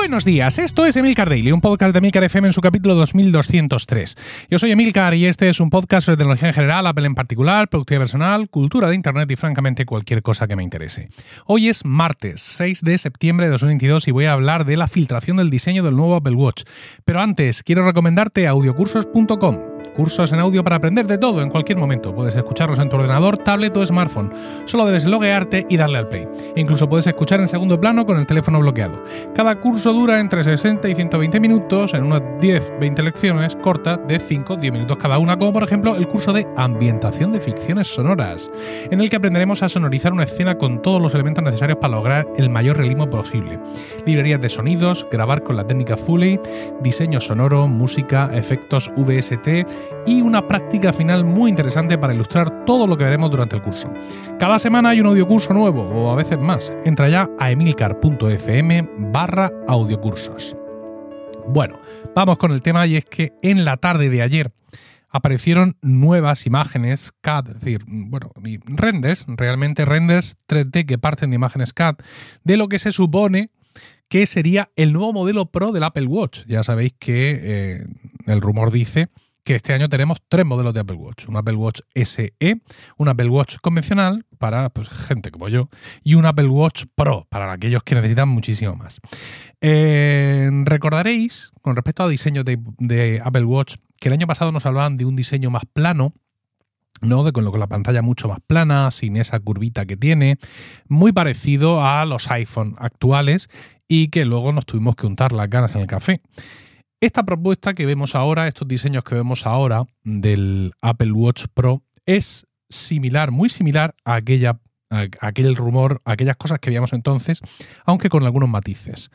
Buenos días, esto es Emilcar Daily, un podcast de Emilcar FM en su capítulo 2203. Yo soy Emilcar y este es un podcast sobre tecnología en general, Apple en particular, productividad personal, cultura de Internet y francamente cualquier cosa que me interese. Hoy es martes 6 de septiembre de 2022 y voy a hablar de la filtración del diseño del nuevo Apple Watch. Pero antes, quiero recomendarte audiocursos.com cursos en audio para aprender de todo en cualquier momento. Puedes escucharlos en tu ordenador, tablet o smartphone. Solo debes loguearte y darle al play. incluso puedes escuchar en segundo plano con el teléfono bloqueado. Cada curso dura entre 60 y 120 minutos en unas 10-20 lecciones cortas de 5-10 minutos cada una, como por ejemplo el curso de ambientación de ficciones sonoras, en el que aprenderemos a sonorizar una escena con todos los elementos necesarios para lograr el mayor realismo posible. Librerías de sonidos, grabar con la técnica Foley, diseño sonoro, música, efectos VST y una práctica final muy interesante para ilustrar todo lo que veremos durante el curso. Cada semana hay un audiocurso nuevo, o a veces más. Entra ya a emilcar.fm barra audiocursos. Bueno, vamos con el tema y es que en la tarde de ayer aparecieron nuevas imágenes CAD, es decir, bueno, renders, realmente renders 3D que parten de imágenes CAD, de lo que se supone que sería el nuevo modelo Pro del Apple Watch. Ya sabéis que eh, el rumor dice que este año tenemos tres modelos de Apple Watch. Un Apple Watch SE, un Apple Watch convencional para pues, gente como yo y un Apple Watch Pro para aquellos que necesitan muchísimo más. Eh, recordaréis, con respecto a diseño de, de, Apple Watch, que el año pasado nos hablaban de un diseño más plano, ¿no? De con, lo, con la pantalla mucho más plana, sin esa curvita que tiene, muy parecido a los iPhone actuales y que luego nos tuvimos que untar las ganas en el café. Esta propuesta que vemos ahora, estos diseños que vemos ahora del Apple Watch Pro, es similar, muy similar a aquel rumor, aquellas cosas que veíamos entonces, aunque con algunos matices.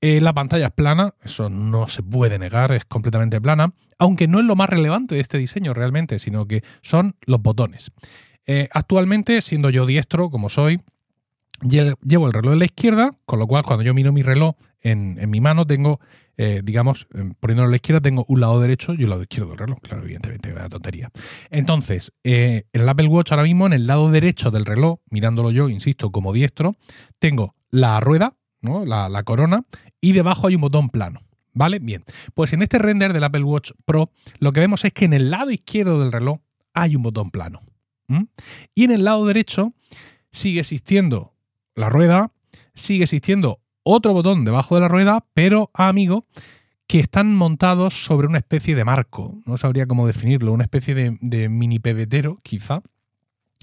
Eh, la pantalla es plana, eso no se puede negar, es completamente plana, aunque no es lo más relevante de este diseño realmente, sino que son los botones. Eh, actualmente, siendo yo diestro, como soy, llevo el reloj en la izquierda, con lo cual cuando yo miro mi reloj en mi mano tengo eh, digamos, eh, poniéndolo a la izquierda, tengo un lado derecho y un lado izquierdo del reloj. Claro, evidentemente, una tontería. Entonces, eh, el Apple Watch ahora mismo, en el lado derecho del reloj, mirándolo yo, insisto, como diestro, tengo la rueda, ¿no? la, la corona, y debajo hay un botón plano. ¿Vale? Bien. Pues en este render del Apple Watch Pro, lo que vemos es que en el lado izquierdo del reloj hay un botón plano. Y en el lado derecho sigue existiendo la rueda, sigue existiendo otro botón debajo de la rueda, pero, amigo, que están montados sobre una especie de marco. No sabría cómo definirlo, una especie de, mini pebetero, quizá.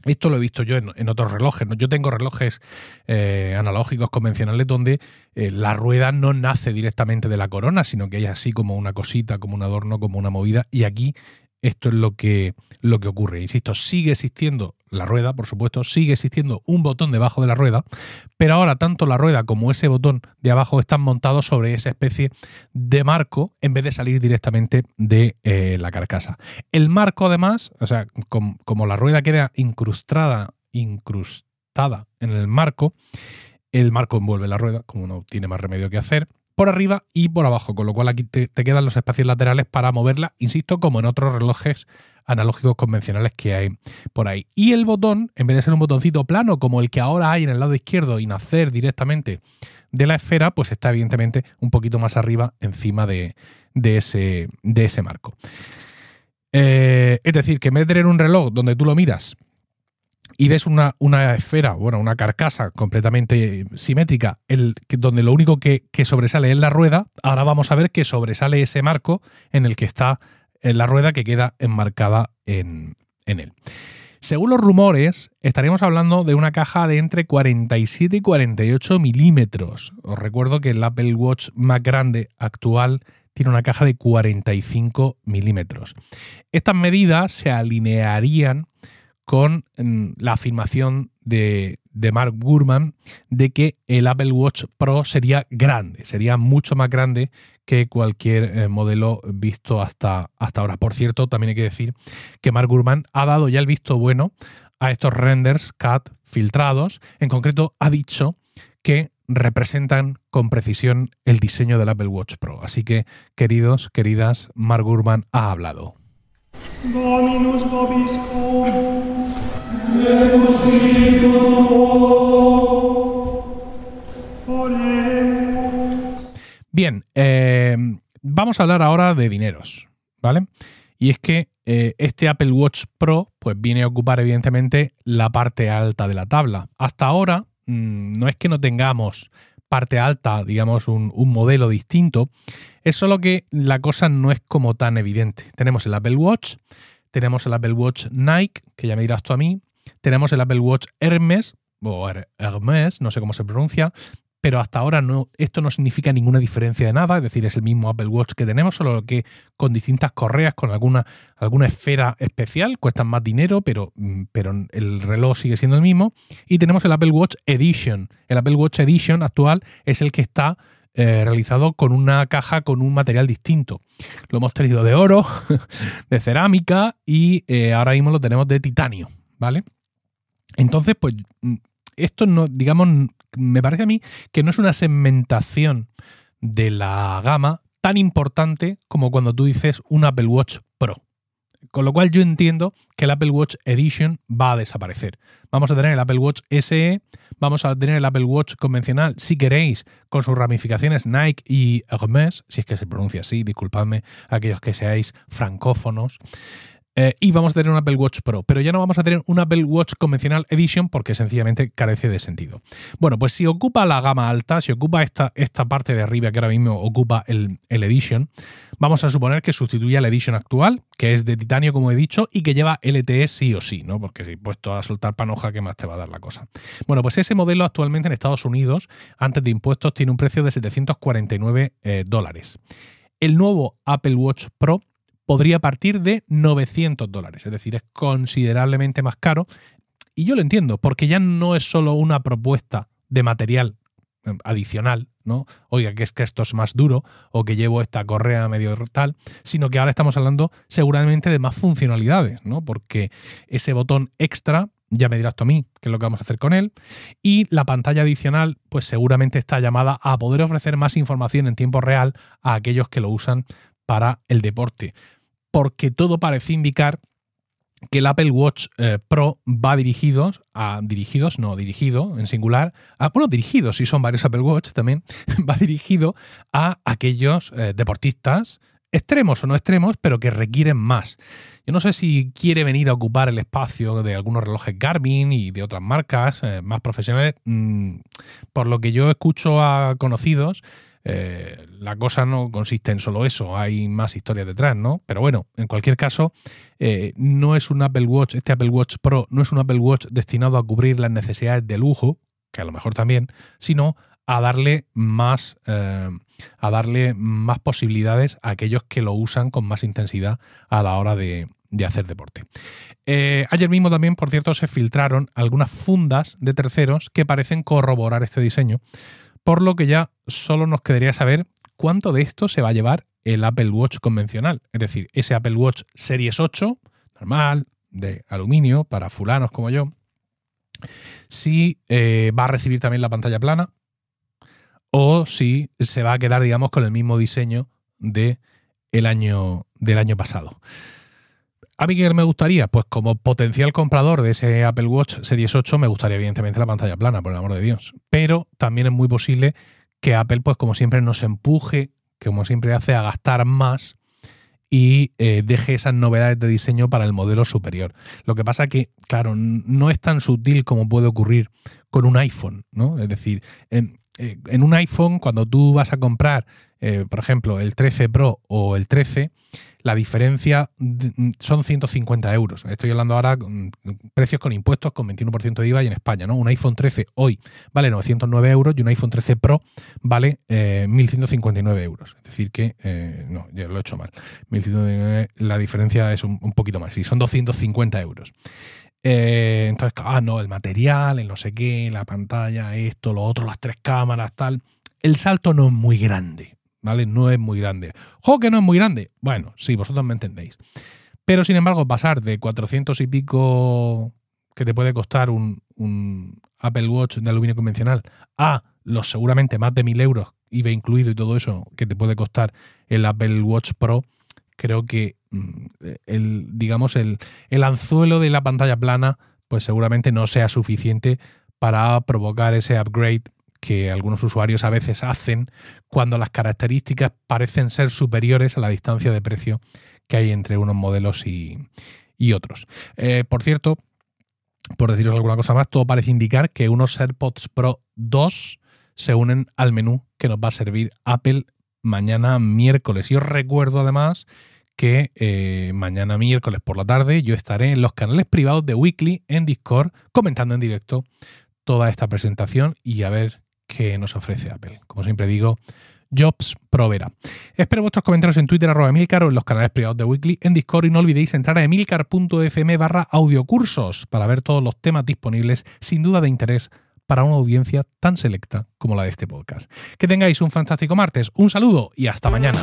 Esto lo he visto yo en, otros relojes. Yo tengo relojes eh, analógicos convencionales donde eh, la rueda no nace directamente de la corona, sino que hay así como una cosita, como un adorno, como una movida. Y aquí esto es lo que, lo que ocurre. Insisto, sigue existiendo la rueda, por supuesto, sigue existiendo un botón debajo de la rueda, pero ahora tanto la rueda como ese botón de abajo están montados sobre esa especie de marco en vez de salir directamente de eh, la carcasa. El marco, además, o sea, como la rueda queda incrustada, incrustada en el marco, el marco envuelve la rueda, como no tiene más remedio que hacer, por arriba y por abajo, con lo cual aquí te, quedan los espacios laterales para moverla, insisto, como en otros relojes analógicos convencionales que hay por ahí. Y el botón, en vez de ser un botoncito plano como el que ahora hay en el lado izquierdo y nacer directamente de la esfera, pues está evidentemente un poquito más arriba encima de, ese, marco. Eh, es decir, que en vez de tener un reloj donde tú lo miras y ves una, una, esfera, bueno, una carcasa completamente simétrica, el, donde lo único que, sobresale es la rueda, ahora vamos a ver que sobresale ese marco en el que está eh, la rueda que queda enmarcada en, en él. Según los rumores, estaríamos hablando de una caja de entre 47 y 48 milímetros. Os recuerdo que el Apple Watch más grande actual tiene una caja de 45 milímetros. Estas medidas se alinearían con mm, la afirmación de, Mark Gurman de que el Apple Watch Pro sería grande, sería mucho más grande que cualquier eh, modelo visto hasta, hasta ahora. Por cierto, también hay que decir que Mark Gurman ha dado ya el visto bueno a estos renders CAD filtrados. En concreto, ha dicho que representan con precisión el diseño del Apple Watch Pro. Así que, queridos, queridas, Mark Gurman ha hablado. Bien, eh, vamos a hablar ahora de dineros, ¿vale? Y es que eh, este Apple Watch Pro pues viene a ocupar evidentemente la parte alta de la tabla. Hasta ahora mm, no es que no tengamos parte alta, digamos, un, un, modelo distinto, es solo que la cosa no es como tan evidente. Tenemos el Apple Watch, tenemos el Apple Watch Nike, que ya me dirás tú a mí, tenemos el Apple Watch Hermes, o Hermes, no sé cómo se pronuncia, pero hasta ahora no, esto no significa ninguna diferencia de nada, es decir, es el mismo Apple Watch que tenemos, solo que con distintas correas, con alguna, alguna esfera especial, cuestan más dinero, pero, mm, pero el reloj sigue siendo el mismo. Y tenemos el Apple Watch Edition. El Apple Watch Edition actual es el que está eh, realizado con una caja con un material distinto. Lo hemos tenido de oro, de cerámica y eh, ahora mismo lo tenemos de titanio, ¿vale? Entonces, pues mm, esto no, digamos, me parece a mí que no es una segmentación de la gama tan importante como cuando tú dices un Apple Watch Pro. Con lo cual yo entiendo que el Apple Watch Edition va a desaparecer. Vamos a tener el Apple Watch SE, vamos a tener el Apple Watch convencional, si queréis, con sus ramificaciones Nike y Hermes, si es que se pronuncia así, disculpadme aquellos que seáis francófonos. Eh, y vamos a tener un Apple Watch Pro, pero ya no vamos a tener un Apple Watch convencional Edition porque sencillamente carece de sentido. Bueno, pues si ocupa la gama alta, si ocupa esta, esta parte de arriba que ahora mismo ocupa el, Edition, vamos a suponer que sustituye al Edition actual, que es de titanio, como he dicho, y que lleva LTE sí o sí, ¿no? Porque si puesto a soltar panoja, ¿qué más te va a dar la cosa? Bueno, pues ese modelo actualmente en Estados Unidos, antes de impuestos, tiene un precio de 749 eh, dólares. El nuevo Apple Watch Pro podría partir de 900 dólares, es decir, es considerablemente más caro. Y yo lo entiendo, porque ya no es solo una propuesta de material eh, adicional, ¿no? Oiga, que es que esto es más duro o que llevo esta correa medio tal, sino que ahora estamos hablando seguramente de más funcionalidades, ¿no? Porque ese botón extra, ya me dirás tú a mí qué es lo que vamos a hacer con él, y la pantalla adicional, pues seguramente está llamada a poder ofrecer más información en tiempo real a aquellos que lo usan para el deporte porque todo parece indicar que el Apple Watch eh, Pro va dirigidos a dirigidos, no dirigido en singular, a, bueno, dirigidos, si son varios Apple Watch también, va dirigido a aquellos eh, deportistas extremos o no extremos, pero que requieren más. Yo no sé si quiere venir a ocupar el espacio de algunos relojes Garmin y de otras marcas eh, más profesionales. Mm, por lo que yo escucho a conocidos, eh, la cosa no consiste en solo eso, hay más historias detrás, ¿no? Pero bueno, en cualquier caso, eh, no es un Apple Watch, este Apple Watch Pro no es un Apple Watch destinado a cubrir las necesidades de lujo, que a lo mejor también, sino a darle más, eh, a darle más posibilidades a aquellos que lo usan con más intensidad a la hora de, de hacer deporte. ayer mismo también, por cierto, se filtraron algunas fundas de terceros que parecen corroborar este diseño por lo que ya solo nos quedaría saber cuánto de esto se va a llevar el Apple Watch convencional, es decir, ese Apple Watch Series 8, normal, de aluminio, para fulanos como yo, si eh, va a recibir también la pantalla plana o si se va a quedar, digamos, con el mismo diseño de el año, del año pasado. ¿A mí qué me gustaría? Pues como potencial comprador de ese Apple Watch Series 8 me gustaría evidentemente la pantalla plana, por el amor de Dios. Pero también es muy posible que Apple, pues como siempre, nos empuje, como siempre hace, a gastar más y eh, deje esas novedades de diseño para el modelo superior. Lo que pasa que, claro, no es tan sutil como puede ocurrir con un iPhone, ¿no? Es decir, en, eh, un iPhone, cuando tú vas a comprar, eh, por ejemplo, el 13 Pro o el 13, la diferencia mm, son 150 euros. Estoy hablando ahora con precios con impuestos con 21% de IVA y en España, ¿no? Un iPhone 13 hoy vale 909 euros y un iPhone 13 Pro vale 1.159 eh, euros. Es decir que, no, ya lo he hecho mal. 1.159, la diferencia es un, poquito más, sí, son 250 euros. Eh, entonces, ah, no, el material, el no sé qué, la pantalla, esto, lo otro, las tres cámaras, tal. El salto no es muy grande. ¿vale? No es muy grande. ¿Jo que no es muy grande? Bueno, sí, vosotros me entendéis. Pero sin embargo, pasar de 400 y pico que te puede costar un, Apple Watch de aluminio convencional a los seguramente más de 1000 euros, IVA incluido y todo eso, que te puede costar el Apple Watch Pro, creo que el, digamos, el, el anzuelo de la pantalla plana, pues seguramente no sea suficiente para provocar ese upgrade que algunos usuarios a veces hacen cuando las características parecen ser superiores a la distancia de precio que hay entre unos modelos y, otros. Eh, por cierto, por deciros alguna cosa más, todo parece indicar que unos AirPods Pro 2 se unen al menú que nos va a servir Apple mañana miércoles. Y os recuerdo además que eh, mañana miércoles por la tarde yo estaré en los canales privados de Weekly en Discord comentando en directo toda esta presentación y a ver qué nos ofrece Apple. Como siempre digo, Jobs Provera. Espero vuestros comentarios en Twitter, arroba Emilcar o en los canales privados de Weekly en Discord y no olvidéis entrar a emilcar.fm barra audiocursos para ver todos los temas disponibles sin duda de interés para una audiencia tan selecta como la de este podcast. Que tengáis un fantástico martes, un saludo y hasta mañana.